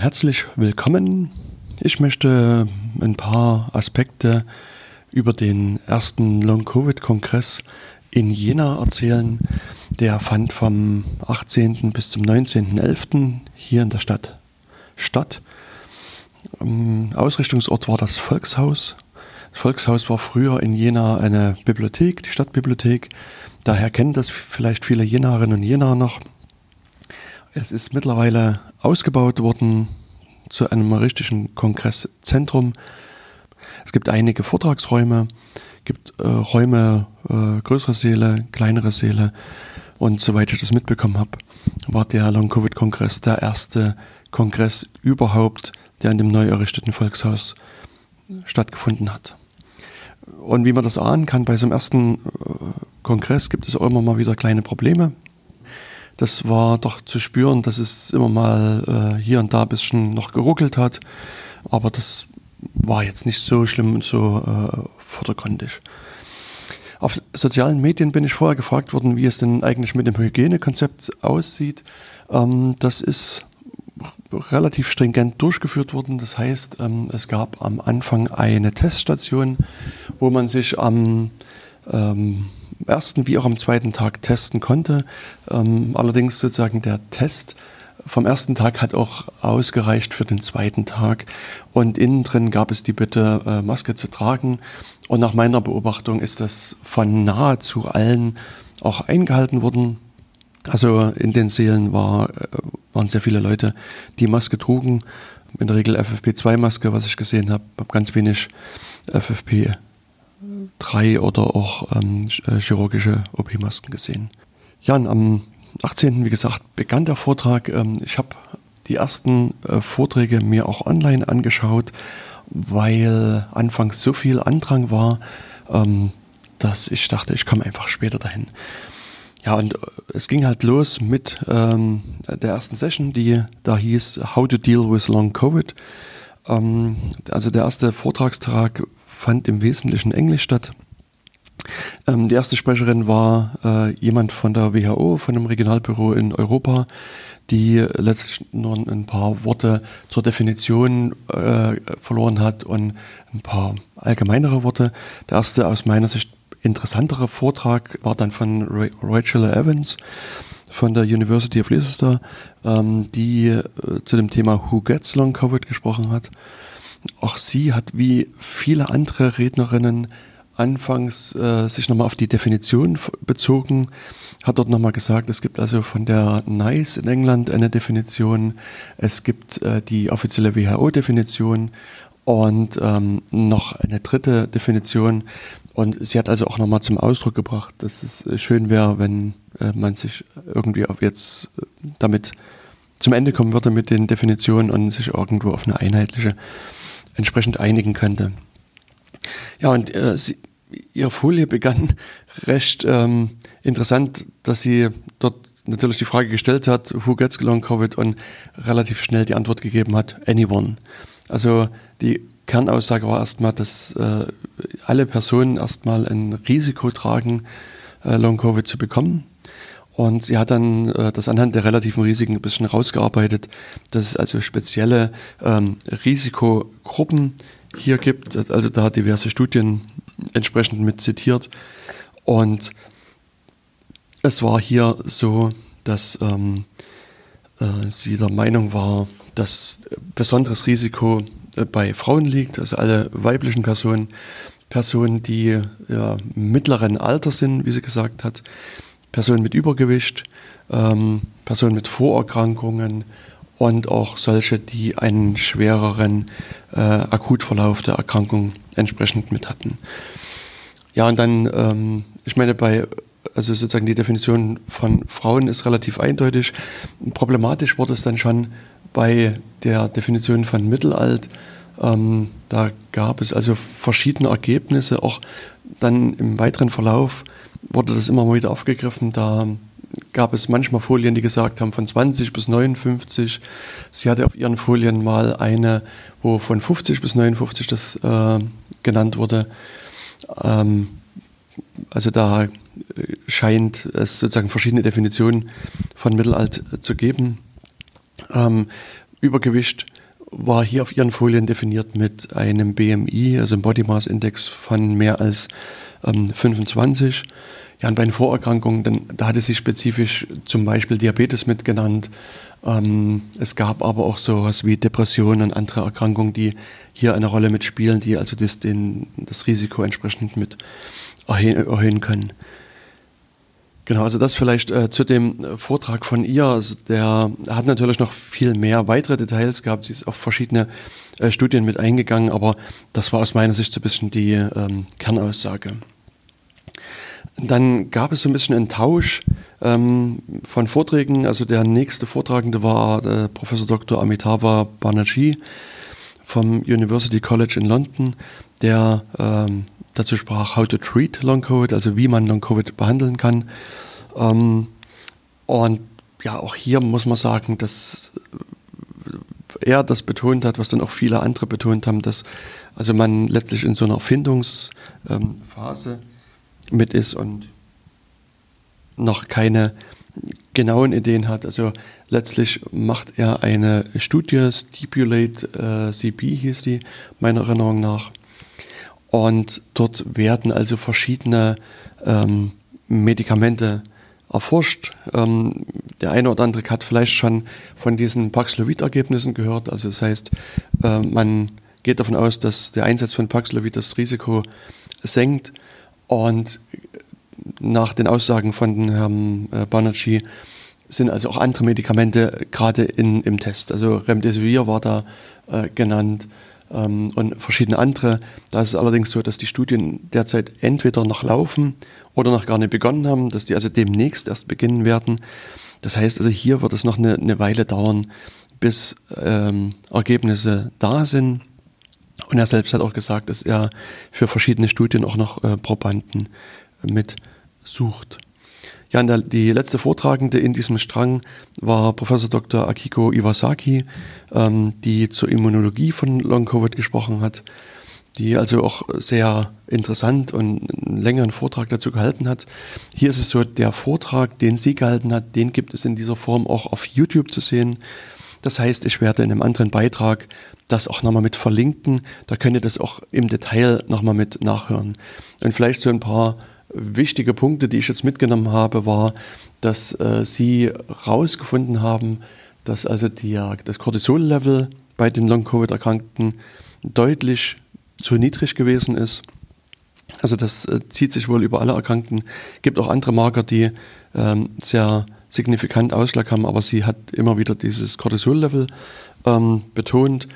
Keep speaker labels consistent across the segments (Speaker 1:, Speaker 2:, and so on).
Speaker 1: Herzlich willkommen. Ich möchte ein paar Aspekte über den ersten Long-Covid-Kongress in Jena erzählen. Der fand vom 18. bis zum 19.11. hier in der Stadt statt. Ausrichtungsort war das Volkshaus. Das Volkshaus war früher in Jena eine Bibliothek, die Stadtbibliothek. Daher kennen das vielleicht viele Jenerinnen und Jenaer noch. Es ist mittlerweile ausgebaut worden zu einem richtigen Kongresszentrum. Es gibt einige Vortragsräume, gibt äh, Räume, äh, größere Säle, kleinere Säle. Und soweit ich das mitbekommen habe, war der Long-Covid-Kongress der erste Kongress überhaupt, der in dem neu errichteten Volkshaus stattgefunden hat. Und wie man das ahnen kann, bei so einem ersten äh, Kongress gibt es auch immer mal wieder kleine Probleme das war doch zu spüren, dass es immer mal äh, hier und da ein bisschen noch geruckelt hat. Aber das war jetzt nicht so schlimm und so äh, vordergründig. Auf sozialen Medien bin ich vorher gefragt worden, wie es denn eigentlich mit dem Hygienekonzept aussieht. Ähm, das ist relativ stringent durchgeführt worden. Das heißt, ähm, es gab am Anfang eine Teststation, wo man sich am ähm, ersten wie auch am zweiten Tag testen konnte. Ähm, allerdings sozusagen der Test vom ersten Tag hat auch ausgereicht für den zweiten Tag. Und innen drin gab es die Bitte, äh, Maske zu tragen. Und nach meiner Beobachtung ist das von nahezu allen auch eingehalten worden. Also in den Sälen war, äh, waren sehr viele Leute, die Maske trugen. In der Regel FFP2-Maske, was ich gesehen habe, habe ganz wenig FFP 3 oder auch ähm, äh, chirurgische OP-Masken gesehen. Ja, und am 18. wie gesagt begann der Vortrag. Ähm, ich habe die ersten äh, Vorträge mir auch online angeschaut, weil anfangs so viel Andrang war, ähm, dass ich dachte, ich komme einfach später dahin. Ja, und äh, es ging halt los mit ähm, der ersten Session, die da hieß How to Deal with Long Covid. Ähm, also der erste Vortragstag fand im Wesentlichen Englisch statt. Ähm, die erste Sprecherin war äh, jemand von der WHO, von dem Regionalbüro in Europa, die letztlich nur ein paar Worte zur Definition äh, verloren hat und ein paar allgemeinere Worte. Der erste aus meiner Sicht interessantere Vortrag war dann von Rachel Evans von der University of Leicester, ähm, die äh, zu dem Thema Who Gets Long Covid gesprochen hat. Auch sie hat wie viele andere Rednerinnen anfangs äh, sich nochmal auf die Definition bezogen, hat dort nochmal gesagt, es gibt also von der NICE in England eine Definition, es gibt äh, die offizielle WHO-Definition und ähm, noch eine dritte Definition. Und sie hat also auch nochmal zum Ausdruck gebracht, dass es äh, schön wäre, wenn äh, man sich irgendwie auf jetzt äh, damit zum Ende kommen würde mit den Definitionen und sich irgendwo auf eine einheitliche entsprechend einigen könnte. Ja, und äh, sie, ihre Folie begann recht ähm, interessant, dass sie dort natürlich die Frage gestellt hat, who gets long COVID und relativ schnell die Antwort gegeben hat, anyone. Also die Kernaussage war erstmal, dass äh, alle Personen erstmal ein Risiko tragen, äh, Long Covid zu bekommen. Und sie hat dann äh, das anhand der relativen Risiken ein bisschen rausgearbeitet, dass es also spezielle ähm, Risikogruppen hier gibt. Also da hat diverse Studien entsprechend mit zitiert. Und es war hier so, dass ähm, äh, sie der Meinung war, dass besonderes Risiko äh, bei Frauen liegt, also alle weiblichen Personen, Personen, die ja, mittleren Alter sind, wie sie gesagt hat, Personen mit Übergewicht, ähm, Personen mit Vorerkrankungen und auch solche, die einen schwereren äh, Akutverlauf der Erkrankung entsprechend mit hatten. Ja, und dann, ähm, ich meine, bei, also sozusagen die Definition von Frauen ist relativ eindeutig. Problematisch wurde es dann schon bei der Definition von Mittelalt. Ähm, da gab es also verschiedene Ergebnisse, auch dann im weiteren Verlauf wurde das immer mal wieder aufgegriffen. Da gab es manchmal Folien, die gesagt haben von 20 bis 59. Sie hatte auf ihren Folien mal eine, wo von 50 bis 59 das äh, genannt wurde. Ähm, also da äh, scheint es sozusagen verschiedene Definitionen von Mittelalt zu geben. Ähm, Übergewicht war hier auf ihren Folien definiert mit einem BMI, also einem Body Mass Index von mehr als ähm, 25. Ja, und bei den Vorerkrankungen, dann, da hatte sie spezifisch zum Beispiel Diabetes mitgenannt. Ähm, es gab aber auch sowas wie Depressionen und andere Erkrankungen, die hier eine Rolle mitspielen, die also das, den, das Risiko entsprechend mit erhöhen, erhöhen können. Genau, also das vielleicht äh, zu dem äh, Vortrag von ihr. Also der hat natürlich noch viel mehr weitere Details gehabt. Sie ist auf verschiedene äh, Studien mit eingegangen, aber das war aus meiner Sicht so ein bisschen die ähm, Kernaussage. Dann gab es so ein bisschen einen Tausch ähm, von Vorträgen. Also der nächste Vortragende war äh, Professor Dr. Amitava Banerjee vom University College in London, der ähm, dazu sprach, how to treat Long Covid, also wie man Long Covid behandeln kann. Ähm, und ja, auch hier muss man sagen, dass er das betont hat, was dann auch viele andere betont haben, dass also man letztlich in so einer Erfindungsphase ähm, mit ist und noch keine genauen Ideen hat. Also letztlich macht er eine Studie, Stipulate äh, CB hieß die, meiner Erinnerung nach, und dort werden also verschiedene ähm, Medikamente erforscht. Ähm, der eine oder andere hat vielleicht schon von diesen Paxlovid-Ergebnissen gehört. Also das heißt, äh, man geht davon aus, dass der Einsatz von Paxlovid das Risiko senkt. Und nach den Aussagen von Herrn äh, Banerjee sind also auch andere Medikamente gerade im Test. Also Remdesivir war da äh, genannt ähm, und verschiedene andere. Da ist es allerdings so, dass die Studien derzeit entweder noch laufen oder noch gar nicht begonnen haben, dass die also demnächst erst beginnen werden. Das heißt also, hier wird es noch eine, eine Weile dauern, bis ähm, Ergebnisse da sind. Und er selbst hat auch gesagt, dass er für verschiedene Studien auch noch äh, Probanden mit sucht. Ja, der, die letzte Vortragende in diesem Strang war Professor Dr. Akiko Iwasaki, ähm, die zur Immunologie von Long-Covid gesprochen hat, die also auch sehr interessant und einen längeren Vortrag dazu gehalten hat. Hier ist es so, der Vortrag, den sie gehalten hat, den gibt es in dieser Form auch auf YouTube zu sehen. Das heißt, ich werde in einem anderen Beitrag das auch nochmal mit verlinken. Da könnt ihr das auch im Detail nochmal mit nachhören. Und vielleicht so ein paar wichtige Punkte, die ich jetzt mitgenommen habe, war, dass äh, Sie herausgefunden haben, dass also die, das Cortisol-Level bei den Long-Covid-Erkrankten deutlich zu niedrig gewesen ist. Also das äh, zieht sich wohl über alle Erkrankten. Es gibt auch andere Marker, die ähm, sehr signifikant Ausschlag haben, aber sie hat immer wieder dieses Cortisol-Level ähm, betont.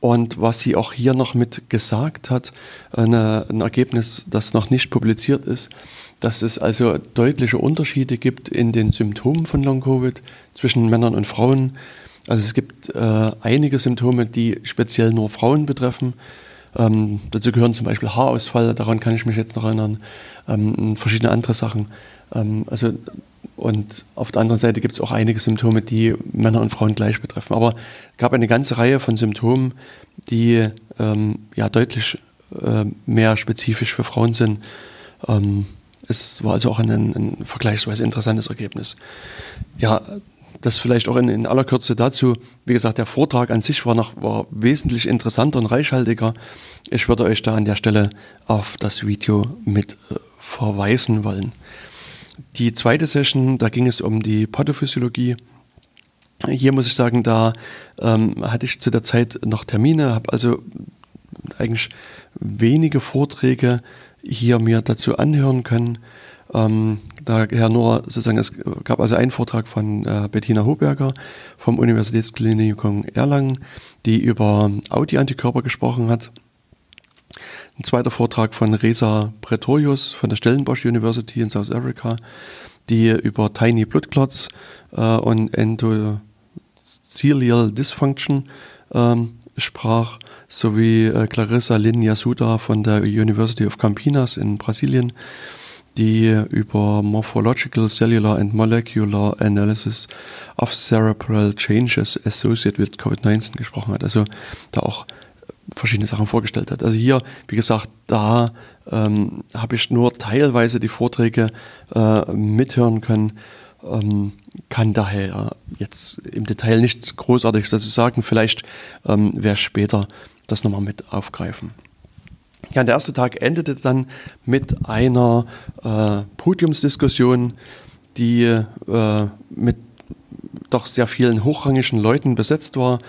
Speaker 1: Und was sie auch hier noch mit gesagt hat, eine, ein Ergebnis, das noch nicht publiziert ist, dass es also deutliche Unterschiede gibt in den Symptomen von Long-Covid zwischen Männern und Frauen. Also es gibt äh, einige Symptome, die speziell nur Frauen betreffen. Ähm, dazu gehören zum Beispiel Haarausfall, daran kann ich mich jetzt noch erinnern, ähm, verschiedene andere Sachen. Ähm, also und auf der anderen Seite gibt es auch einige Symptome, die Männer und Frauen gleich betreffen. Aber es gab eine ganze Reihe von Symptomen, die ähm, ja deutlich äh, mehr spezifisch für Frauen sind. Ähm, es war also auch ein, ein, vergleichsweise interessantes Ergebnis. Ja, das vielleicht auch in, in, aller Kürze dazu. Wie gesagt, der Vortrag an sich war noch war wesentlich interessanter und reichhaltiger. Ich würde euch da an der Stelle auf das Video mit äh, verweisen wollen. Die zweite Session, da ging es um die Pathophysiologie. Hier muss ich sagen, da ähm, hatte ich zu der Zeit noch Termine, habe also eigentlich wenige Vorträge hier mir dazu anhören können. Ähm, daher nur sozusagen, es gab also einen Vortrag von äh, Bettina Hoberger vom Universitätsklinikum Erlangen, die über Audi-Antikörper gesprochen hat. Ein zweiter Vortrag von Reza Pretorius von der Stellenbosch University in South Africa, die über Tiny Blood Clots äh, und Endothelial Dysfunction ähm, sprach, sowie äh, Clarissa Lin Yasuda von der University of Campinas in Brasilien, die über Morphological, Cellular and Molecular Analysis of Cerebral Changes Associated with COVID-19 gesprochen hat. Also da auch verschiedene Sachen vorgestellt hat. Also hier, wie gesagt, da ähm, habe ich nur teilweise die Vorträge äh, mithören können. ähm, kann daher jetzt im Detail nichts Großartiges dazu sagen. Vielleicht ähm, werde ich später das nochmal mit aufgreifen. Ja, der erste Tag endete dann mit einer äh, Podiumsdiskussion, die äh, mit doch sehr vielen hochrangigen Leuten besetzt war.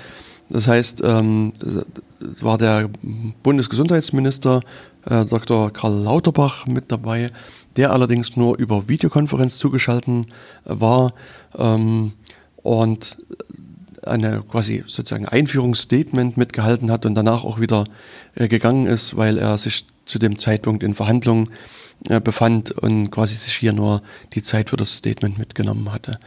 Speaker 1: Das heißt, ähm, war der Bundesgesundheitsminister äh, Dr. Karl Lauterbach mit dabei, der allerdings nur über Videokonferenz zugeschaltet war ähm, und eine quasi sozusagen Einführungsstatement mitgehalten hat und danach auch wieder äh, gegangen ist, weil er sich zu dem Zeitpunkt in Verhandlungen äh, befand und quasi sich hier nur die Zeit für das Statement mitgenommen hatte.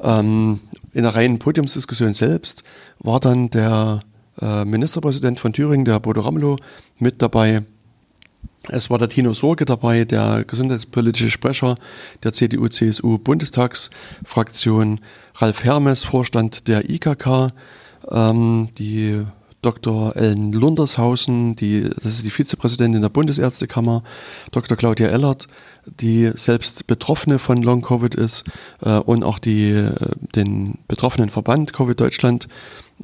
Speaker 1: Ähm, in der reinen Podiumsdiskussion selbst war dann der äh, Ministerpräsident von Thüringen, der Bodo Ramelow, mit dabei. Es war der Tino Sorge dabei, der gesundheitspolitische Sprecher der CDU-CSU-Bundestagsfraktion, Ralf Hermes, Vorstand der IKK, ähm, die Dr. Ellen Lundershausen, die, das ist die Vizepräsidentin der Bundesärztekammer, Dr. Claudia Ellert, die selbst Betroffene von Long Covid ist äh, und auch die, äh, den betroffenen Verband Covid Deutschland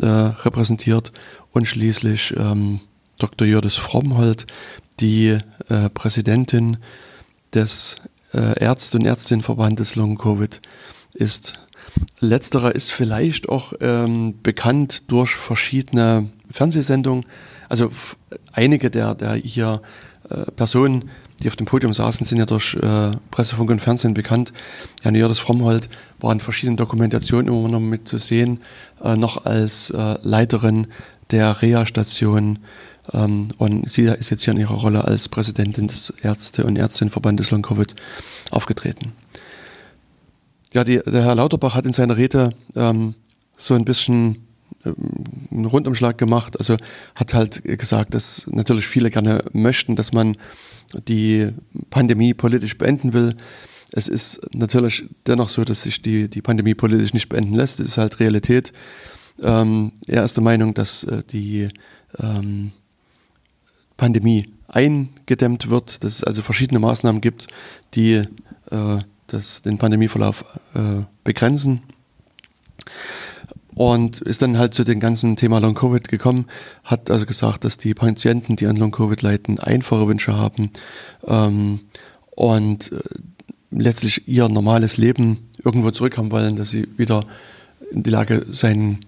Speaker 1: äh, repräsentiert und schließlich ähm, Dr. Jördis Frommhold, die äh, Präsidentin des äh, Ärzte- und Ärztinnenverbandes Long Covid ist. Letzterer ist vielleicht auch ähm, bekannt durch verschiedene Fernsehsendungen. Also einige der, der hier äh, Personen, die auf dem Podium saßen, sind ja durch äh, Pressefunk und Fernsehen bekannt. Janne Jördes Frommhold war in verschiedenen Dokumentationen immer noch mit zu sehen, äh, noch als äh, Leiterin der Reha-Station. Ähm, und sie ist jetzt hier in ihrer Rolle als Präsidentin des Ärzte- und Ärztinnenverbandes Long Covid aufgetreten. Ja, die, der Herr Lauterbach hat in seiner Rede ähm, so ein bisschen einen Rundumschlag gemacht. Also hat halt gesagt, dass natürlich viele gerne möchten, dass man die Pandemie politisch beenden will. Es ist natürlich dennoch so, dass sich die, die Pandemie politisch nicht beenden lässt. Das ist halt Realität. Ähm, er ist der Meinung, dass äh, die ähm, Pandemie eingedämmt wird, dass es also verschiedene Maßnahmen gibt, die äh, das, den Pandemieverlauf äh, begrenzen und ist dann halt zu dem ganzen Thema Long Covid gekommen, hat also gesagt, dass die Patienten, die an Long Covid leiden, einfache Wünsche haben ähm, und äh, letztlich ihr normales Leben irgendwo zurückhaben wollen, dass sie wieder in die Lage sein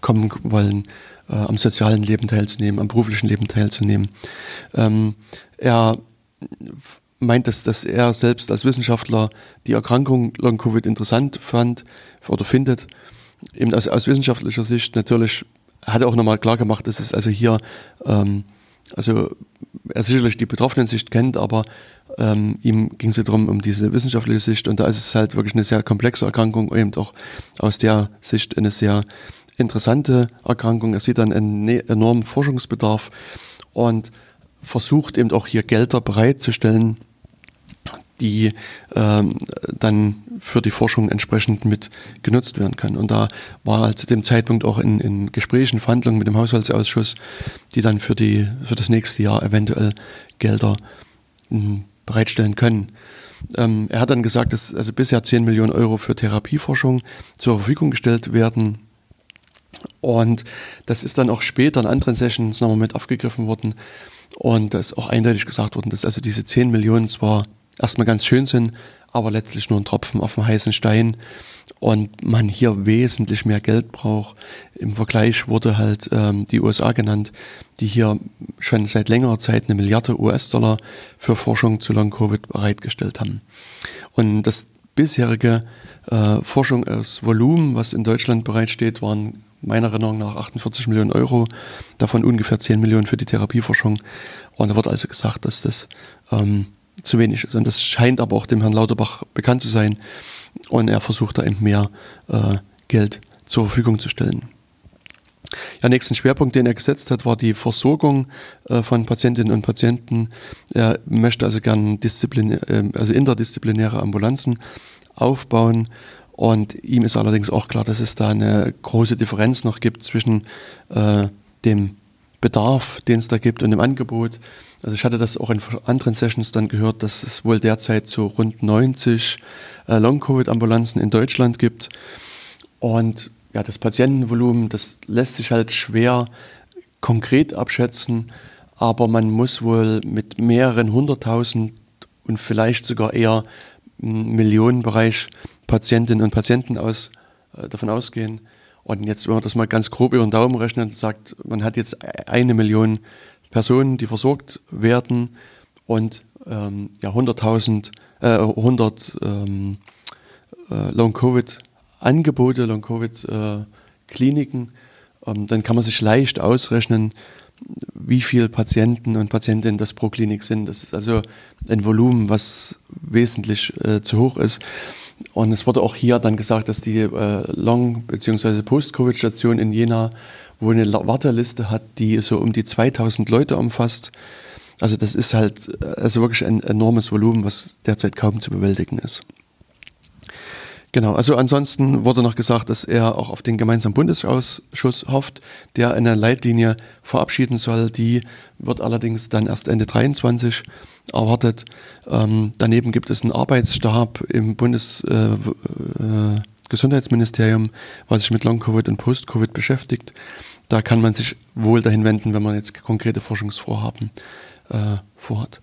Speaker 1: kommen wollen, äh, am sozialen Leben teilzunehmen, am beruflichen Leben teilzunehmen. Ähm, er meint, dass, dass er selbst als Wissenschaftler die Erkrankung Long Covid interessant fand oder findet eben aus, aus wissenschaftlicher Sicht natürlich hat er auch nochmal klar gemacht, dass es also hier, ähm, also er sicherlich die betroffenen Sicht kennt, aber ähm, ihm ging es ja darum, um diese wissenschaftliche Sicht und da ist es halt wirklich eine sehr komplexe Erkrankung, eben auch aus der Sicht eine sehr interessante Erkrankung. Er sieht dann einen ne-, enormen Forschungsbedarf und versucht eben auch hier Gelder bereitzustellen, die ähm, dann für die Forschung entsprechend mit genutzt werden kann. Und da war halt zu dem Zeitpunkt auch in, in Gesprächen, Verhandlungen mit dem Haushaltsausschuss, die dann für, die, für das nächste Jahr eventuell Gelder mh, hm, bereitstellen können. Ähm, er hat dann gesagt, dass also bisher 10 Millionen Euro für Therapieforschung zur Verfügung gestellt werden. Und das ist dann auch später in anderen Sessions nochmal mit aufgegriffen worden. Und da ist auch eindeutig gesagt worden, dass also diese 10 Millionen zwar erstmal ganz schön sind, aber letztlich nur ein Tropfen auf dem heißen Stein und man hier wesentlich mehr Geld braucht. Im Vergleich wurde halt ähm, die USA genannt, die hier schon seit längerer Zeit eine Milliarde US-Dollar für Forschung zu Long-Covid bereitgestellt haben. Und das bisherige äh, Forschungsvolumen, was in Deutschland bereitsteht, waren meiner Erinnerung nach 48 Millionen Euro, davon ungefähr 10 Millionen für die Therapieforschung. Und da wird also gesagt, dass das ähm, zu wenig ist. Und das scheint aber auch dem Herrn Lauterbach bekannt zu sein. Und er versucht da eben mehr äh, Geld zur Verfügung zu stellen. Der nächsten Schwerpunkt, den er gesetzt hat, war die Versorgung äh, von Patientinnen und Patienten. Er möchte also gern Disziplin, äh, also interdisziplinäre Ambulanzen aufbauen. Und ihm ist allerdings auch klar, dass es da eine große Differenz noch gibt zwischen äh, dem Bedarf, den es da gibt und im Angebot. Also ich hatte das auch in anderen Sessions dann gehört, dass es wohl derzeit so rund 90 äh, Long-Covid-Ambulanzen in Deutschland gibt. Und ja, das Patientenvolumen, das lässt sich halt schwer konkret abschätzen, aber man muss wohl mit mehreren hunderttausend und vielleicht sogar eher Millionenbereich Patientinnen und Patienten aus, äh, davon ausgehen. Und jetzt, wenn man das mal ganz grob über den Daumen rechnet und sagt, man hat jetzt eine Million Personen, die versorgt werden und ähm, ja, 100.000, äh, 100 ähm, äh, Long-Covid-Angebote, Long-Covid-Kliniken, äh, ähm, dann kann man sich leicht ausrechnen, wie viele Patienten und Patientinnen das pro Klinik sind. Das ist also ein Volumen, was wesentlich äh, zu hoch ist. Und es wurde auch hier dann gesagt, dass die äh, Long- bzw. Post-Covid-Station in Jena wo eine Warteliste hat, die so um die 2000 Leute umfasst. Also das ist halt äh, also wirklich ein enormes Volumen, was derzeit kaum zu bewältigen ist. Genau, also ansonsten wurde noch gesagt, dass er auch auf den gemeinsamen Bundesausschuss hofft, der eine Leitlinie verabschieden soll. Die wird allerdings dann erst Ende 23 erwartet. Ähm, daneben gibt es einen Arbeitsstab im Bundesgesundheitsministerium, äh, äh, was sich mit Long-Covid und Post-Covid beschäftigt. Da kann man sich wohl dahin wenden, wenn man jetzt konkrete Forschungsvorhaben äh, vorhat.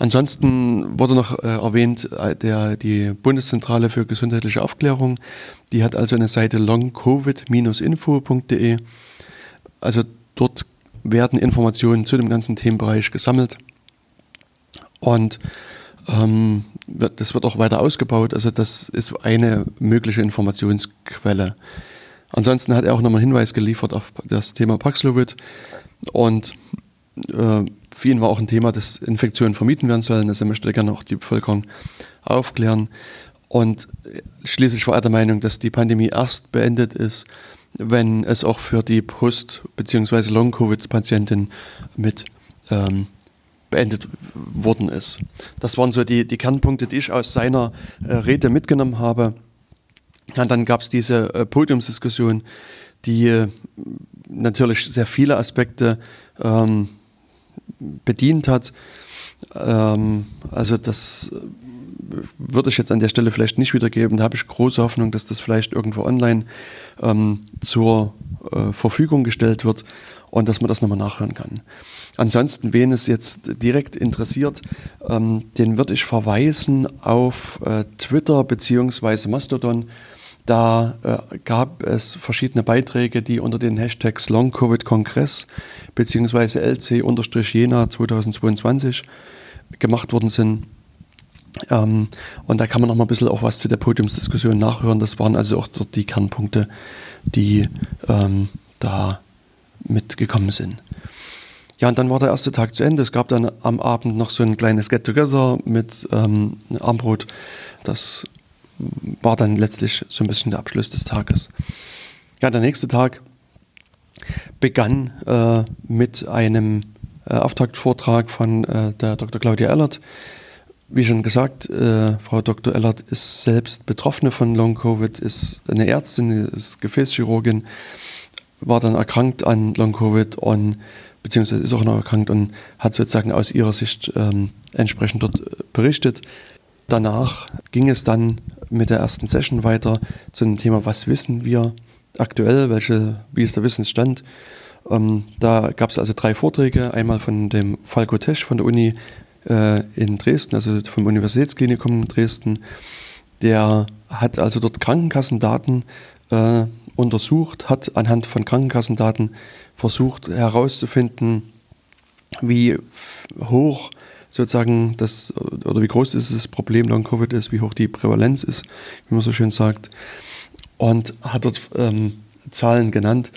Speaker 1: Ansonsten wurde noch äh, erwähnt, äh, der, die Bundeszentrale für gesundheitliche Aufklärung, die hat also eine Seite longcovid-info.de. Also dort werden Informationen zu dem ganzen Themenbereich gesammelt und ähm, wird, das wird auch weiter ausgebaut. Also das ist eine mögliche Informationsquelle. Ansonsten hat er auch nochmal einen Hinweis geliefert auf das Thema Paxlovid und äh, für ihn war auch ein Thema, dass Infektionen vermieden werden sollen. Also er möchte gerne auch die Bevölkerung aufklären. Und schließlich war er der Meinung, dass die Pandemie erst beendet ist, wenn es auch für die Post- bzw. Long-Covid-Patienten mit ähm, beendet worden ist. Das waren so die, die Kernpunkte, die ich aus seiner äh, Rede mitgenommen habe. Und dann gab es diese äh, Podiumsdiskussion, die äh, natürlich sehr viele Aspekte ähm, bedient hat. Ähm, also das würde ich jetzt an der Stelle vielleicht nicht wiedergeben. Da habe ich große Hoffnung, dass das vielleicht irgendwo online ähm, zur äh, Verfügung gestellt wird und dass man das nochmal nachhören kann. Ansonsten, wen es jetzt direkt interessiert, ähm, den würde ich verweisen auf äh, Twitter bzw. Mastodon. Da äh, gab es verschiedene Beiträge, die unter den Hashtags Long Covid Kongress bzw. LC-Jena 2022 gemacht worden sind. Ähm, und da kann man noch mal ein bisschen auch was zu der Podiumsdiskussion nachhören. Das waren also auch dort die Kernpunkte, die ähm, da mitgekommen sind. Ja, und dann war der erste Tag zu Ende. Es gab dann am Abend noch so ein kleines Get-Together mit ähm, Armbrot. Das war dann letztlich so ein bisschen der Abschluss des Tages. Ja, der nächste Tag begann äh, mit einem äh, Auftaktvortrag von äh, der Dr. Claudia Ellert. Wie schon gesagt, äh, Frau Dr. Ellert ist selbst Betroffene von Long-Covid, ist eine Ärztin, ist Gefäßchirurgin, war dann erkrankt an Long-Covid und beziehungsweise ist auch noch erkrankt und hat sozusagen aus ihrer Sicht ähm, entsprechend dort äh, berichtet. Danach ging es dann mit der ersten Session weiter zu dem Thema, was wissen wir aktuell, welche, wie ist der Wissensstand. Ähm, da gab es also drei Vorträge, einmal von dem Falco Tesch von der Uni äh, in Dresden, also vom Universitätsklinikum Dresden. Der hat also dort Krankenkassendaten äh, untersucht, hat anhand von Krankenkassendaten versucht herauszufinden, wie hoch sozusagen das oder wie groß ist das Problem Long Covid ist, wie hoch die Prävalenz ist, wie man so schön sagt, und hat dort ähm, Zahlen genannt.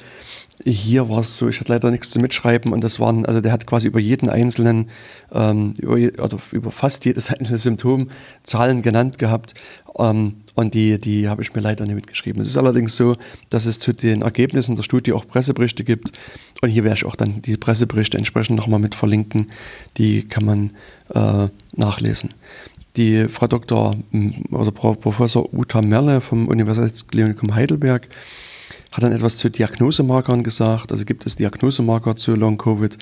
Speaker 1: Hier war es so, ich hatte leider nichts zu mitschreiben und das waren, also der hat quasi über jeden einzelnen, ähm, über, oder über fast jedes einzelne Symptom Zahlen genannt gehabt. Ähm, und die, die habe ich mir leider nicht mitgeschrieben. Es ist allerdings so, dass es zu den Ergebnissen der Studie auch Presseberichte gibt. Und hier werde ich auch dann die Presseberichte entsprechend nochmal mit verlinken. Die kann man äh, nachlesen. Die Frau Dr. oder Professor Uta Merle vom Universitätsklinikum Heidelberg hat dann etwas zu Diagnosemarkern gesagt. Also gibt es Diagnosemarker zu Long-Covid.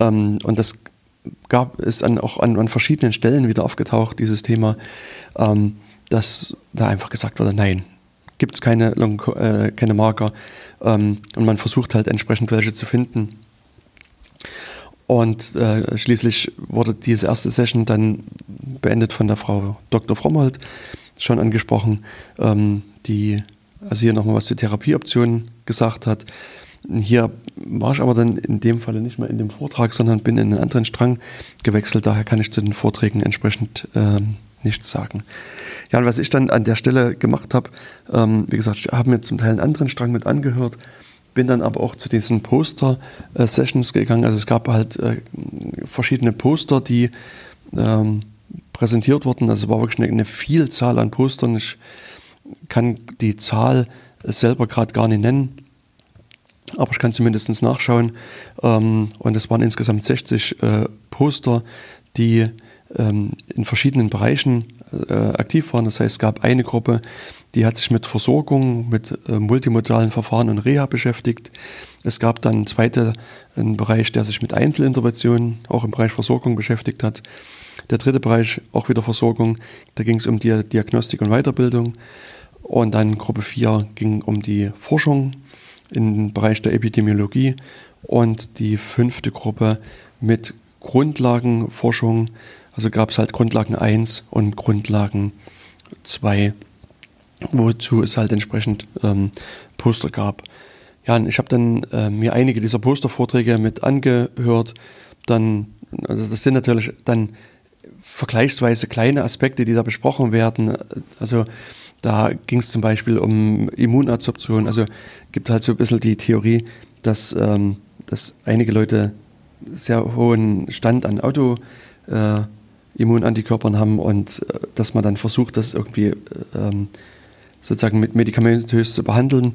Speaker 1: Ähm, und das gab es an, auch an, an, verschiedenen Stellen wieder aufgetaucht, dieses Thema, ähm, dass da einfach gesagt wurde, nein, gibt es keine, äh, keine Marker. Ähm, und man versucht halt entsprechend welche zu finden. Und äh, schließlich wurde diese erste Session dann beendet von der Frau Dr. Frommold, schon angesprochen, ähm, die also hier nochmal was zur Therapieoptionen gesagt hat. Hier war ich aber dann in dem Falle nicht mehr in dem Vortrag, sondern bin in einen anderen Strang gewechselt. Daher kann ich zu den Vorträgen entsprechend ähm, nichts sagen. Ja, und was ich dann an der Stelle gemacht habe, ähm, wie gesagt, ich habe mir zum Teil einen anderen Strang mit angehört, bin dann aber auch zu diesen Poster-Sessions gegangen. Also es gab halt äh, verschiedene Poster, die ähm, präsentiert wurden. Also es war wirklich eine, eine Vielzahl an Postern. Ich kann die Zahl selber gerade gar nicht nennen, aber ich kann zumindest nachschauen. Ähm, und es waren insgesamt 60 äh, Poster, die ähm, in verschiedenen Bereichen äh, aktiv waren. Das heißt, es gab eine Gruppe, die hat sich mit Versorgung, mit äh, multimodalen Verfahren und Reha beschäftigt. Es gab dann einen zweiten Bereich, der sich mit Einzelinterventionen auch im Bereich Versorgung beschäftigt hat. Der dritte Bereich, auch wieder Versorgung, da ging es um die Diagnostik und Weiterbildung. Und dann Gruppe 4 ging um die Forschung im Bereich der Epidemiologie und die fünfte Gruppe mit Grundlagenforschung. Also gab es halt Grundlagen 1 und Grundlagen 2, wozu es halt entsprechend ähm, Poster gab. Ja, und ich habe dann äh, mir einige dieser Postervorträge mit angehört. Dann, also das sind natürlich dann vergleichsweise kleine Aspekte, die da besprochen werden. Also da ging es zum Beispiel um Immunadsorption. Also gibt halt so ein bisschen die Theorie, dass, ähm, dass einige Leute sehr hohen Stand an Autoimmunantikörpern äh, haben und äh, dass man dann versucht, das irgendwie äh, sozusagen mit medikamentös zu behandeln.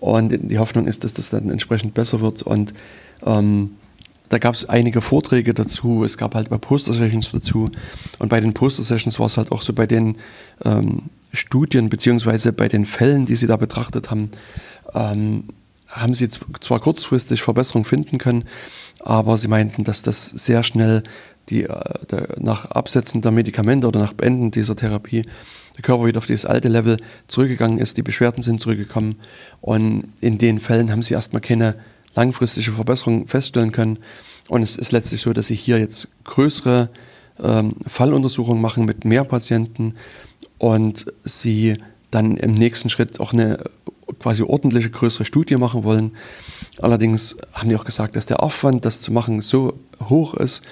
Speaker 1: Und die Hoffnung ist, dass das dann entsprechend besser wird. Und ähm, da gab es einige Vorträge dazu, es gab halt mal Poster-Sessions dazu. Und bei den Poster-Sessions war es halt auch so bei den ähm, Studien beziehungsweise bei den Fällen, die sie da betrachtet haben, ähm, haben sie zwar kurzfristig Verbesserungen finden können, aber sie meinten, dass das sehr schnell die, äh, der, nach Absetzen der Medikamente oder nach Beenden dieser Therapie der Körper wieder auf dieses alte Level zurückgegangen ist, die Beschwerden sind zurückgekommen und in den Fällen haben sie erstmal keine langfristige Verbesserung feststellen können. Und es ist letztlich so, dass sie hier jetzt größere ähm, Falluntersuchungen machen mit mehr Patienten und sie dann im nächsten Schritt auch eine quasi ordentliche größere Studie machen wollen. Allerdings haben die auch gesagt, dass der Aufwand, das zu machen, so hoch ist,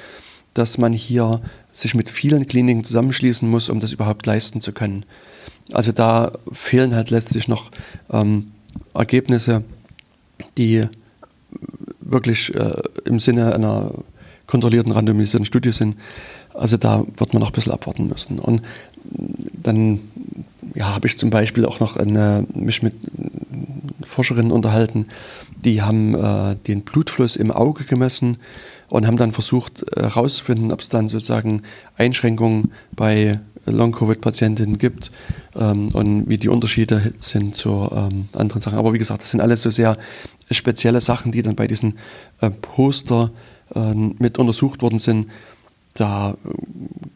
Speaker 1: dass man hier sich mit vielen Kliniken zusammenschließen muss, um das überhaupt leisten zu können. Also da fehlen halt letztlich noch ähm, Ergebnisse, die wirklich äh, im Sinne einer kontrollierten randomisierten Studie sind. Also da wird man noch ein bisschen abwarten müssen. Und dann ja, habe ich zum Beispiel auch noch eine, mich mit Forscherinnen unterhalten, die haben äh, den Blutfluss im Auge gemessen und haben dann versucht herauszufinden, äh, ob es dann sozusagen Einschränkungen bei Long-Covid-Patientinnen gibt ähm, und wie die Unterschiede sind zu ähm, anderen Sachen. Aber wie gesagt, das sind alles so sehr spezielle Sachen, die dann bei diesen äh, Poster äh, mit untersucht worden sind. Da äh,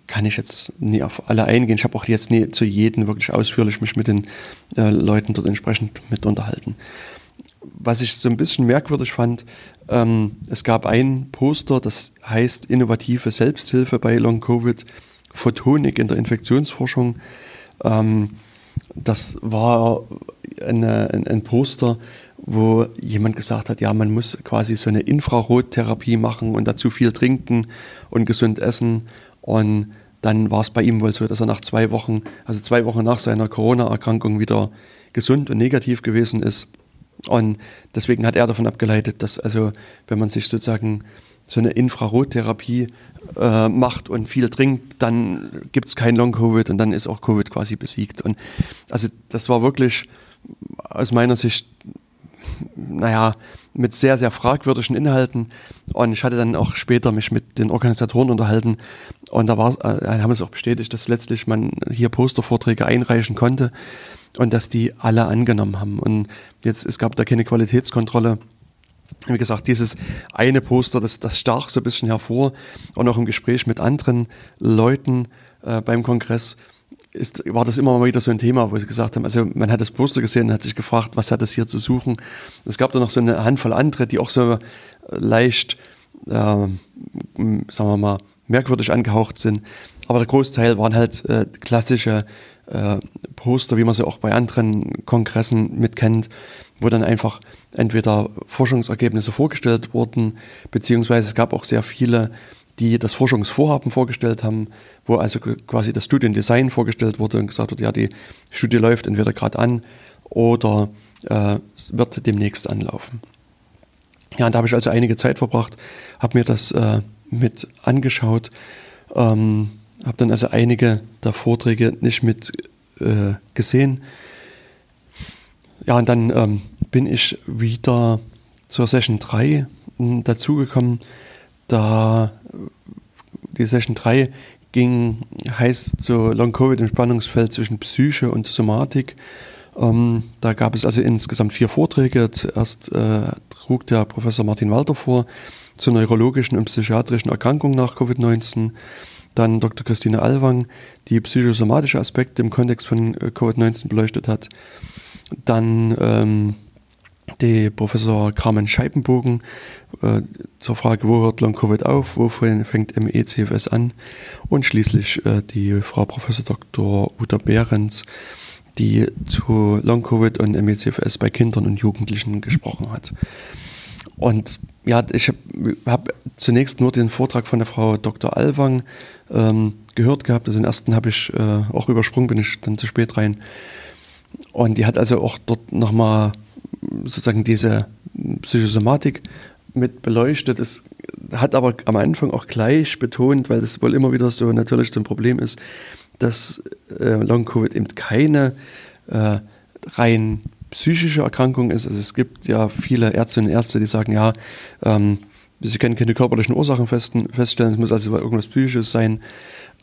Speaker 1: kann ich jetzt nie auf alle eingehen. Ich habe auch jetzt nie zu jedem wirklich ausführlich mich mit den äh, Leuten dort entsprechend mit unterhalten. Was ich so ein bisschen merkwürdig fand, ähm, es gab ein Poster, das heißt Innovative Selbsthilfe bei Long Covid, Photonik in der Infektionsforschung. Ähm, das war eine, ein, ein Poster, wo jemand gesagt hat, ja, man muss quasi so eine Infrarottherapie machen und dazu viel trinken und gesund essen. Und dann war es bei ihm wohl so, dass er nach zwei Wochen, also zwei Wochen nach seiner Corona-Erkrankung wieder gesund und negativ gewesen ist. Und deswegen hat er davon abgeleitet, dass also, wenn man sich sozusagen so eine Infrarottherapie äh, macht und viel trinkt, dann gibt es kein Long-Covid und dann ist auch Covid quasi besiegt. Und also das war wirklich aus meiner Sicht naja, mit sehr, sehr fragwürdigen Inhalten. Und ich hatte dann auch später mich mit den Organisatoren unterhalten. Und da war, äh, haben es auch bestätigt, dass letztlich man hier Postervorträge einreichen konnte und dass die alle angenommen haben. Und jetzt, es gab da keine Qualitätskontrolle. Wie gesagt, dieses eine Poster, das, das stach so ein bisschen hervor. Und auch im Gespräch mit anderen Leuten äh, beim Kongress ist, war das immer mal wieder so ein Thema, wo sie gesagt haben, also man hat das Poster gesehen und hat sich gefragt, was hat das hier zu suchen. Es gab da noch so eine Handvoll andere, die auch so leicht, äh, sagen wir mal, merkwürdig angehaucht sind. Aber der Großteil waren halt äh, klassische äh, Poster, wie man sie auch bei anderen Kongressen mitkennt, wo dann einfach entweder Forschungsergebnisse vorgestellt wurden, beziehungsweise es gab auch sehr viele die das Forschungsvorhaben vorgestellt haben, wo also quasi das Studiendesign vorgestellt wurde und gesagt wurde, ja, die Studie läuft entweder gerade an oder äh, wird demnächst anlaufen. Ja, und da habe ich also einige Zeit verbracht, habe mir das äh, mit angeschaut, ähm, habe dann also einige der Vorträge nicht mit äh, gesehen. Ja, und dann ähm, bin ich wieder zur Session 3 hm, dazugekommen. Da die Session 3 ging, heißt so Long Covid im Spannungsfeld zwischen Psyche und Somatik. Ähm, da gab es also insgesamt vier Vorträge. Zuerst äh, trug der Professor Martin Walter vor zu neurologischen und psychiatrischen Erkrankungen nach Covid-19. Dann Dr. Christine Alwang, die psychosomatische Aspekte im Kontext von äh, Covid-19 beleuchtet hat. Dann ähm, die Professor Carmen Scheibenbogen äh, zur Frage, wo hört Long-Covid auf, wo fängt MECFS an und schließlich äh, die Frau Professor Dr. Uta Behrens, die zu Long-Covid und MECFS bei Kindern und Jugendlichen gesprochen hat. Und ja, ich habe hab zunächst nur den Vortrag von der Frau Dr. Alwang ähm, gehört gehabt. Also den ersten habe ich äh, auch übersprungen, bin ich dann zu spät rein. Und die hat also auch dort nochmal sozusagen diese Psychosomatik mit beleuchtet. Es hat aber am Anfang auch gleich betont, weil das wohl immer wieder so natürlich ein Problem ist, dass äh, Long-Covid eben keine äh, rein psychische Erkrankung ist. Also es gibt ja viele Ärztinnen und Ärzte, die sagen, ja, ähm, sie können keine körperlichen Ursachen feststellen, es muss also irgendwas Psychisches sein.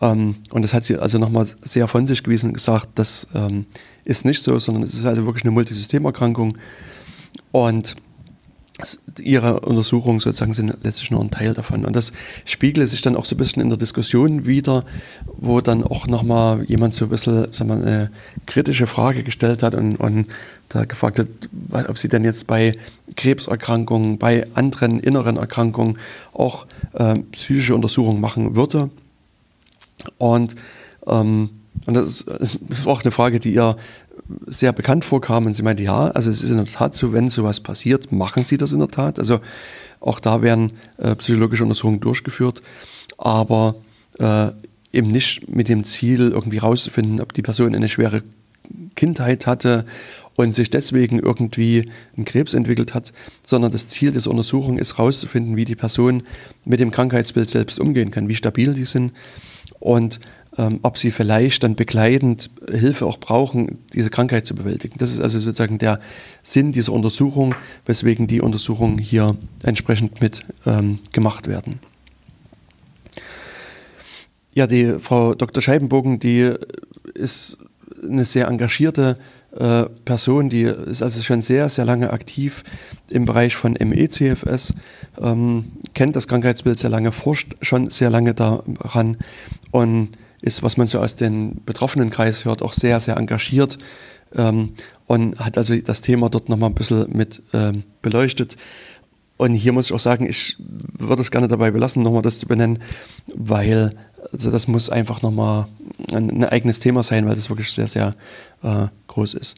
Speaker 1: Ähm, und das hat sie also nochmal sehr von sich gewiesen und gesagt, das ähm, ist nicht so, sondern es ist also wirklich eine Multisystemerkrankung. Und ihre Untersuchungen sozusagen sind letztlich nur ein Teil davon. Und das spiegelt sich dann auch so ein bisschen in der Diskussion wieder, wo dann auch nochmal jemand so ein bisschen sagen wir, eine kritische Frage gestellt hat und, und da gefragt hat, ob sie denn jetzt bei Krebserkrankungen, bei anderen inneren Erkrankungen auch äh, psychische Untersuchungen machen würde. Und, ähm, und das, das war auch eine Frage, die ihr sehr bekannt vorkam und sie meinte, ja, also es ist in der Tat so, wenn sowas passiert, machen sie das in der Tat. Also auch da werden äh, psychologische Untersuchungen durchgeführt, aber äh, eben nicht mit dem Ziel, irgendwie rauszufinden, ob die Person eine schwere Kindheit hatte und sich deswegen irgendwie einen Krebs entwickelt hat, sondern das Ziel dieser Untersuchung ist herauszufinden, wie die Person mit dem Krankheitsbild selbst umgehen kann, wie stabil die sind und ähm, ob sie vielleicht dann begleitend Hilfe auch brauchen, diese Krankheit zu bewältigen. Das ist also sozusagen der Sinn dieser Untersuchung, weswegen die Untersuchungen hier entsprechend mit ähm, gemacht werden. Ja, die Frau Dr. Scheibenbogen, die ist eine sehr engagierte äh, Person, die ist also schon sehr, sehr lange aktiv im Bereich von MECFS, ähm, kennt das Krankheitsbild sehr lange, forscht schon sehr lange daran und ist, was man so aus den betroffenen Kreis hört, auch sehr, sehr engagiert ähm, und hat also das Thema dort nochmal ein bisschen mit ähm, beleuchtet. Und hier muss ich auch sagen, ich würde es gerne dabei belassen, nochmal das zu benennen, weil also das muss einfach nochmal ein, ein eigenes Thema sein, weil das wirklich sehr, sehr äh, groß ist.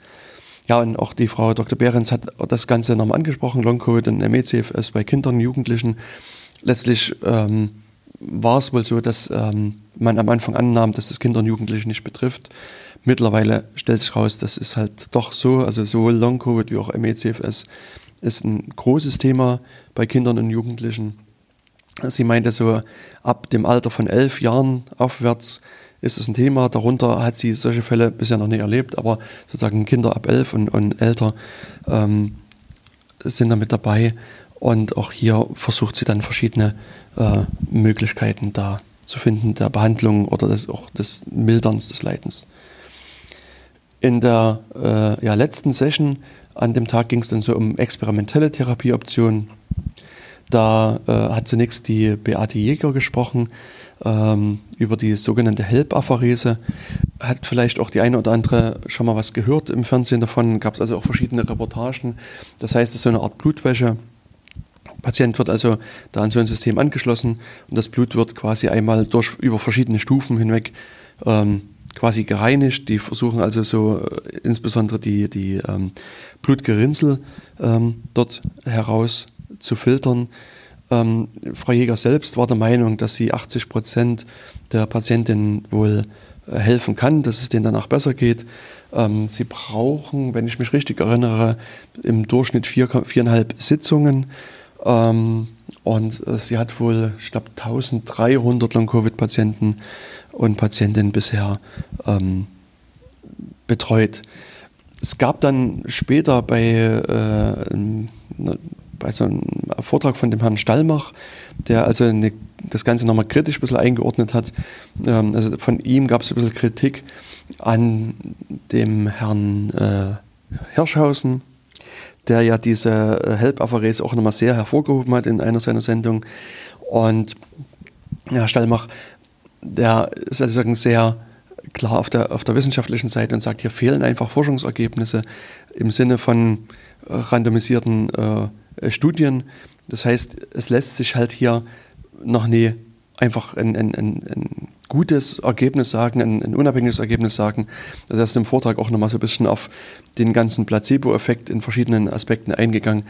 Speaker 1: Ja, und auch die Frau Dr. Behrens hat das Ganze nochmal angesprochen, Long-Covid und MECFS bei Kindern Jugendlichen. Letztlich ähm, war es wohl so, dass ähm, man am Anfang annahm, dass es Kinder und Jugendliche nicht betrifft. Mittlerweile stellt sich raus, das ist halt doch so, also sowohl Long-Covid wie auch MECFS ist ein großes Thema bei Kindern und Jugendlichen. Sie meinte so, ab dem Alter von elf Jahren aufwärts ist es ein Thema. Darunter hat sie solche Fälle bisher noch nicht erlebt, aber sozusagen Kinder ab elf und, und älter ähm, sind da mit dabei und auch hier versucht sie dann verschiedene äh, Möglichkeiten da zu finden der Behandlung oder des, auch des Milderns des Leidens. In der äh, ja, letzten Session an dem Tag ging es dann so um experimentelle Therapieoptionen. Da äh, hat zunächst die Beate Jäger gesprochen ähm, über die sogenannte HELP-Apharese. Hat vielleicht auch die eine oder andere schon mal was gehört im Fernsehen davon. Gab es also auch verschiedene Reportagen. Das heißt, es ist so eine Art Blutwäsche. Patient wird also da an so ein System angeschlossen und das Blut wird quasi einmal durch über verschiedene Stufen hinweg ähm, quasi gereinigt. Die versuchen also so äh, insbesondere die, die ähm, Blutgerinnsel ähm, dort heraus zu filtern. Ähm, Frau Jäger selbst war der Meinung, dass sie 80 Prozent der Patientinnen wohl äh, helfen kann, dass es denen danach besser geht. Ähm, sie brauchen, wenn ich mich richtig erinnere, im Durchschnitt vier, viereinhalb Sitzungen. Ähm, und äh, sie hat wohl, ich glaube, 1300 Long-Covid-Patienten und Patientinnen bisher ähm, betreut. Es gab dann später bei, äh, bei so einem Vortrag von dem Herrn Stallmach, der also eine, das Ganze nochmal kritisch ein bisschen eingeordnet hat. Ähm, also von ihm gab es ein bisschen Kritik an dem Herrn äh, Hirschhausen, der ja diese äh, Help-Apharese auch nochmal sehr hervorgehoben hat in einer seiner Sendungen. Und Herr Stallmach der ist also sehr klar auf der, auf der wissenschaftlichen Seite und sagt, hier fehlen einfach Forschungsergebnisse im Sinne von äh, randomisierten äh, Studien. Das heißt, es lässt sich halt hier noch nie einfach ein, ein, ein, ein gutes Ergebnis sagen, ein, ein, unabhängiges Ergebnis sagen. Also er ist im Vortrag auch nochmal so ein bisschen auf den ganzen Placebo-Effekt in verschiedenen Aspekten eingegangen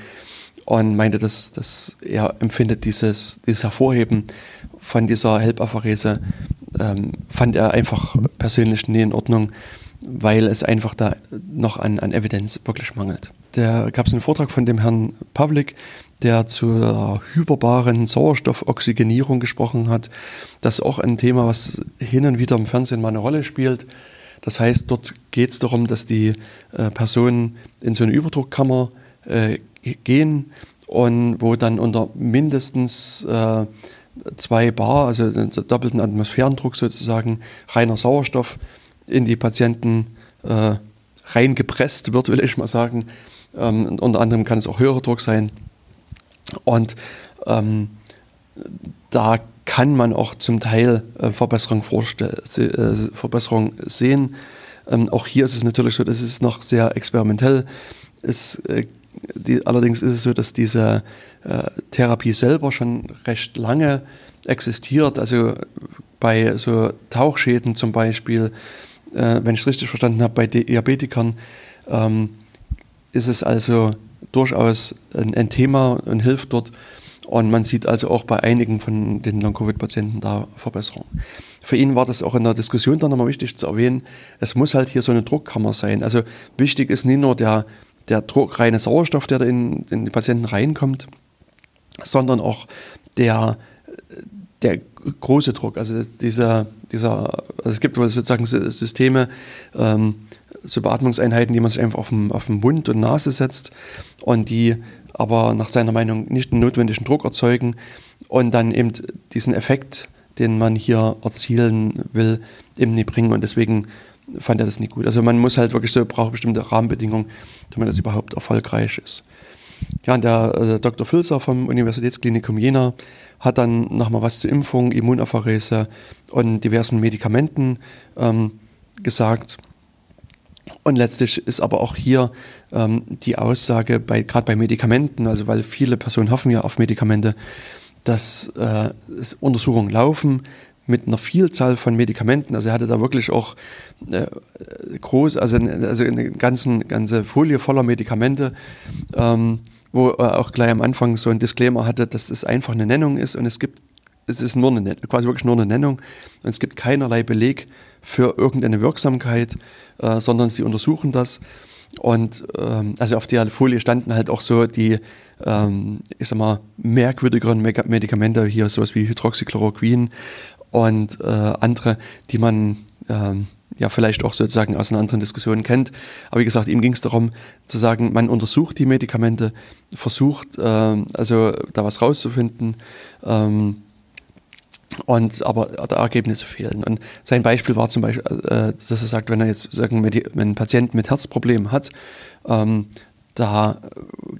Speaker 1: und meinte, dass, dass er empfindet dieses, dieses Hervorheben von dieser Help-Apharese ähm, fand er einfach persönlich nie in Ordnung, weil es einfach da noch an, an Evidenz wirklich mangelt. Da gab es einen Vortrag von dem Herrn Pavlik, der zur hyperbaren Sauerstoffoxygenierung gesprochen hat. Das ist auch ein Thema, was hin und wieder im Fernsehen mal eine Rolle spielt. Das heißt, dort geht es darum, dass die äh, Personen in so eine Überdruckkammer äh, gehen und wo dann unter mindestens äh, zwei Bar, also doppelten Atmosphärendruck sozusagen, reiner Sauerstoff in die Patienten äh, reingepresst wird, will ich mal sagen. Ähm, unter anderem kann es auch höherer Druck sein. Und ähm, da kann man auch zum Teil äh, Verbesserung, äh, Verbesserung sehen. Ähm, auch hier ist es natürlich so, das ist noch sehr experimentell. Es äh, die, allerdings ist es so, dass diese äh, Therapie selber schon recht lange existiert. Also bei so Tauchschäden zum Beispiel, äh, wenn ich es richtig verstanden habe, bei Diabetikern ähm, ist es also durchaus ein, ein, Thema und hilft dort. Und man sieht also auch bei einigen von den Long-Covid-Patienten da Verbesserungen. Für ihn war das auch in der Diskussion dann nochmal wichtig zu erwähnen, es muss halt hier so eine Druckkammer sein. Also wichtig ist nicht nur der der reine Sauerstoff, der in, in die Patienten reinkommt, sondern auch der, der große Druck. Also dieser, dieser, also es gibt sozusagen Systeme, ähm, so Beatmungseinheiten, die man sich einfach auf den, auf den Mund und Nase setzt und die aber nach seiner Meinung nicht den notwendigen Druck erzeugen und dann eben diesen Effekt, den man hier erzielen will, eben nicht bringen. Und deswegen fand er das nicht gut. Also man muss halt wirklich so, braucht bestimmte Rahmenbedingungen, damit das überhaupt erfolgreich ist. Ja, und der äh, Dr. Filzer vom Universitätsklinikum Jena hat dann nochmal was zur Impfung, Immunapharese und diversen Medikamenten ähm, gesagt. Und letztlich ist aber auch hier ähm, die Aussage, bei, gerade bei Medikamenten, also weil viele Personen hoffen ja auf Medikamente, dass äh, Untersuchungen laufen, mit einer Vielzahl von Medikamenten. Also er hatte da wirklich auch äh, groß, also, also eine ganzen, ganze Folie voller Medikamente, ähm, wo er auch gleich am Anfang so ein Disclaimer hatte, dass es einfach eine Nennung ist und es gibt, es ist nur eine, quasi wirklich nur eine Nennung und es gibt keinerlei Beleg für irgendeine Wirksamkeit, äh, sondern sie untersuchen das. Und ähm, also auf der Folie standen halt auch so die, ähm, ich sag mal, merkwürdigeren Medikamente, hier sowas wie Hydroxychloroquin und äh, andere, die man äh, ja vielleicht auch sozusagen aus einer anderen Diskussion kennt. Aber wie gesagt, ihm ging es darum zu sagen, man untersucht die Medikamente, versucht äh, also da was rauszufinden. Ähm, und aber die Ergebnisse fehlen. Und sein Beispiel war zum Beispiel, äh, dass er sagt, wenn er jetzt sagen, wenn ein Patient mit Herzproblemen hat, ähm, da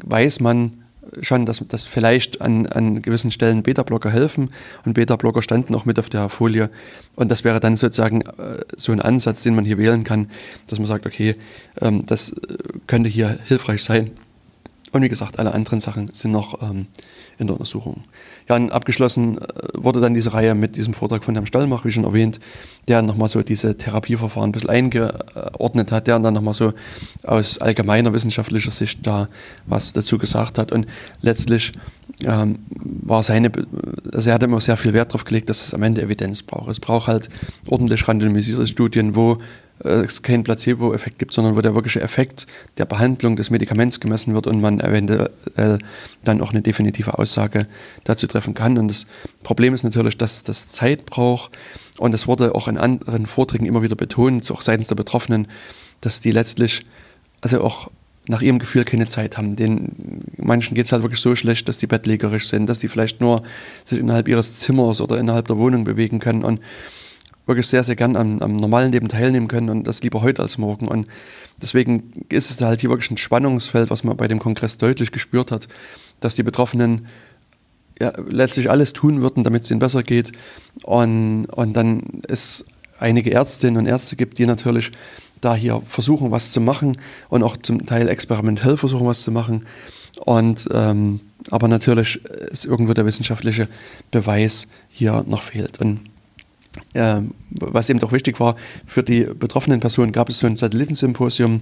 Speaker 1: weiß man schon, dass, dass vielleicht an, an gewissen Stellen Beta-Blocker helfen und Beta-Blocker standen auch mit auf der Folie. Und das wäre dann sozusagen äh, so ein Ansatz, den man hier wählen kann, dass man sagt, okay, ähm, das äh, könnte hier hilfreich sein. Und wie gesagt, alle anderen Sachen sind noch ähm, in der Untersuchung. Ja, und abgeschlossen äh, wurde dann diese Reihe mit diesem Vortrag von Herrn Stallmach, wie schon erwähnt, der nochmal so diese Therapieverfahren ein bisschen eingeordnet hat, der dann nochmal so aus allgemeiner wissenschaftlicher Sicht da was dazu gesagt hat. Und letztlich ähm, war seine, also er hat immer sehr viel Wert darauf gelegt, dass es am Ende Evidenz braucht. Es braucht halt ordentlich randomisierte Studien, wo es keinen Placebo-Effekt gibt, sondern wo der wirkliche Effekt der Behandlung des Medikaments gemessen wird und man eventuell dann auch eine definitive Aussage dazu treffen kann. Und das Problem ist natürlich, dass das Zeit braucht und es wurde auch in anderen Vorträgen immer wieder betont, auch seitens der Betroffenen, dass die letztlich also auch nach ihrem Gefühl keine Zeit haben. Den manchen geht es halt wirklich so schlecht, dass die bettlägerisch sind, dass die vielleicht nur sich innerhalb ihres Zimmers oder innerhalb der Wohnung bewegen können und wirklich sehr, sehr gern am, am, normalen Leben teilnehmen können und das lieber heute als morgen. Und deswegen ist es halt hier wirklich ein Spannungsfeld, was man bei dem Kongress deutlich gespürt hat, dass die Betroffenen ja, letztlich alles tun würden, damit es ihnen besser geht. Und, und dann es einige Ärztinnen und Ärzte gibt, die natürlich da hier versuchen, was zu machen und auch zum Teil experimentell versuchen, was zu machen. Und ähm, aber natürlich ist irgendwo der wissenschaftliche Beweis hier noch fehlt. Und was eben doch wichtig war, für die betroffenen Personen gab es so ein Satellitensymposium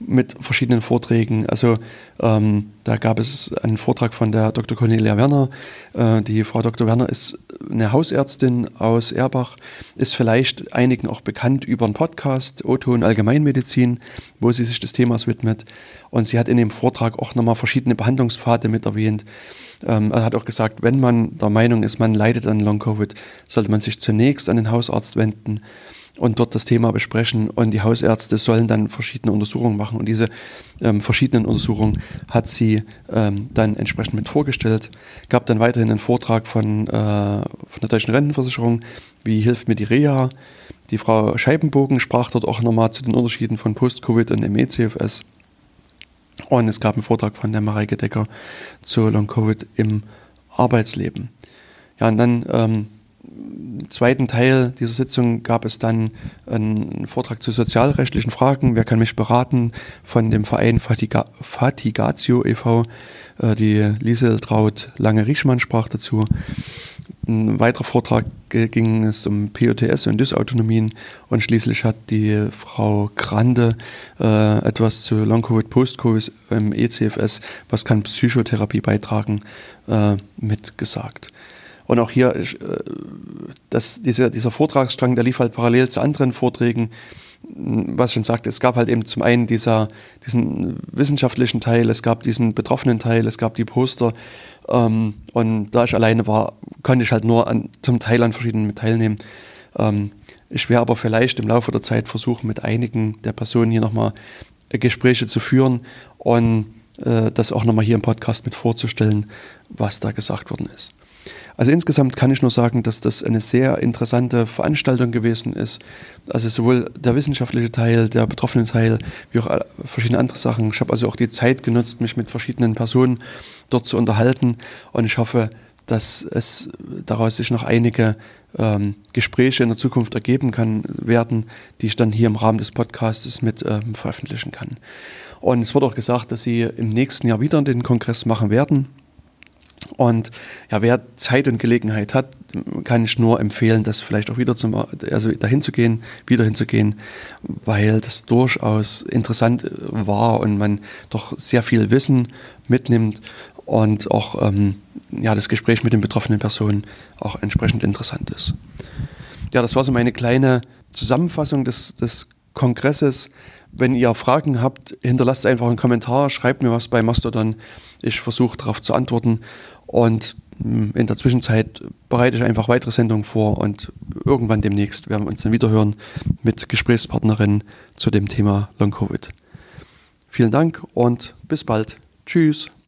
Speaker 1: mit verschiedenen Vorträgen. Also ähm, da gab es einen Vortrag von der Dr. Cornelia Werner. Äh, die Frau Dr. Werner ist eine Hausärztin aus Erbach, ist vielleicht einigen auch bekannt über einen Podcast, O-Ton Allgemeinmedizin, wo sie sich des Themas widmet. Und sie hat in dem Vortrag auch nochmal verschiedene Behandlungspfade mit erwähnt. Ähm, er hat auch gesagt, wenn man der Meinung ist, man leidet an Long-Covid, sollte man sich zunächst an den Hausarzt wenden und dort das Thema besprechen. Und die Hausärzte sollen dann verschiedene Untersuchungen machen. Und diese ähm, verschiedenen Untersuchungen hat sie ähm, dann entsprechend mit vorgestellt. Gab dann weiterhin einen Vortrag von, äh, von der Deutschen Rentenversicherung, wie hilft mir die Reha. Die Frau Scheibenbogen sprach dort auch nochmal zu den Unterschieden von Post-Covid und MECFS. Und es gab einen Vortrag von der Mareike Decker zu Long-Covid im Arbeitsleben. Ja, und dann ähm, zweiten Teil dieser Sitzung gab es dann einen Vortrag zu sozialrechtlichen Fragen. Wer kann mich beraten? Von dem Verein Fatiga Fatigatio e.V. Äh, die Liesel Traut Lange-Riechmann sprach dazu. Ein weiterer Vortrag ging es um POTS und Dysautonomien und schließlich hat die Frau Grande äh, etwas zu Long-Covid, Post-Covid im ECFS, was kann Psychotherapie beitragen, äh, mitgesagt. Und auch hier, äh, das, dieser, dieser Vortragsstrang, der lief halt parallel zu anderen Vorträgen, was ich schon sagte, es gab halt eben zum einen dieser, diesen wissenschaftlichen Teil, es gab diesen betroffenen Teil, es gab die Poster. Ähm, und da ich alleine war, konnte ich halt nur an, zum Teil an verschiedenen teilnehmen. Ähm, ich werde aber vielleicht im Laufe der Zeit versuchen, mit einigen der Personen hier nochmal Gespräche zu führen und äh, das auch nochmal hier im Podcast mit vorzustellen, was da gesagt worden ist. Also insgesamt kann ich nur sagen, dass das eine sehr interessante Veranstaltung gewesen ist. Also sowohl der wissenschaftliche Teil, der betroffene Teil, wie auch verschiedene andere Sachen. Ich habe also auch die Zeit genutzt, mich mit verschiedenen Personen dort zu unterhalten und ich hoffe, dass es daraus sich noch einige ähm, Gespräche in der Zukunft ergeben kann werden, die ich dann hier im Rahmen des Podcasts mit ähm, veröffentlichen kann. Und es wurde auch gesagt, dass Sie im nächsten Jahr wieder den Kongress machen werden. Und ja, wer Zeit und Gelegenheit hat, kann ich nur empfehlen, das vielleicht auch wieder zum, also dahin zu gehen, wieder hinzugehen, weil das durchaus interessant war und man doch sehr viel Wissen mitnimmt und auch ähm, ja, das Gespräch mit den betroffenen Personen auch entsprechend interessant ist. Ja, das war so meine kleine Zusammenfassung des, des Kongresses. Wenn ihr Fragen habt, hinterlasst einfach einen Kommentar, schreibt mir was bei Mastodon. Ich versuche darauf zu antworten. Und hm, in der Zwischenzeit bereite ich einfach weitere Sendungen vor und irgendwann demnächst werden wir uns dann wieder hören mit Gesprächspartnerinnen zu dem Thema Long Covid. Vielen Dank und bis bald. Tschüss.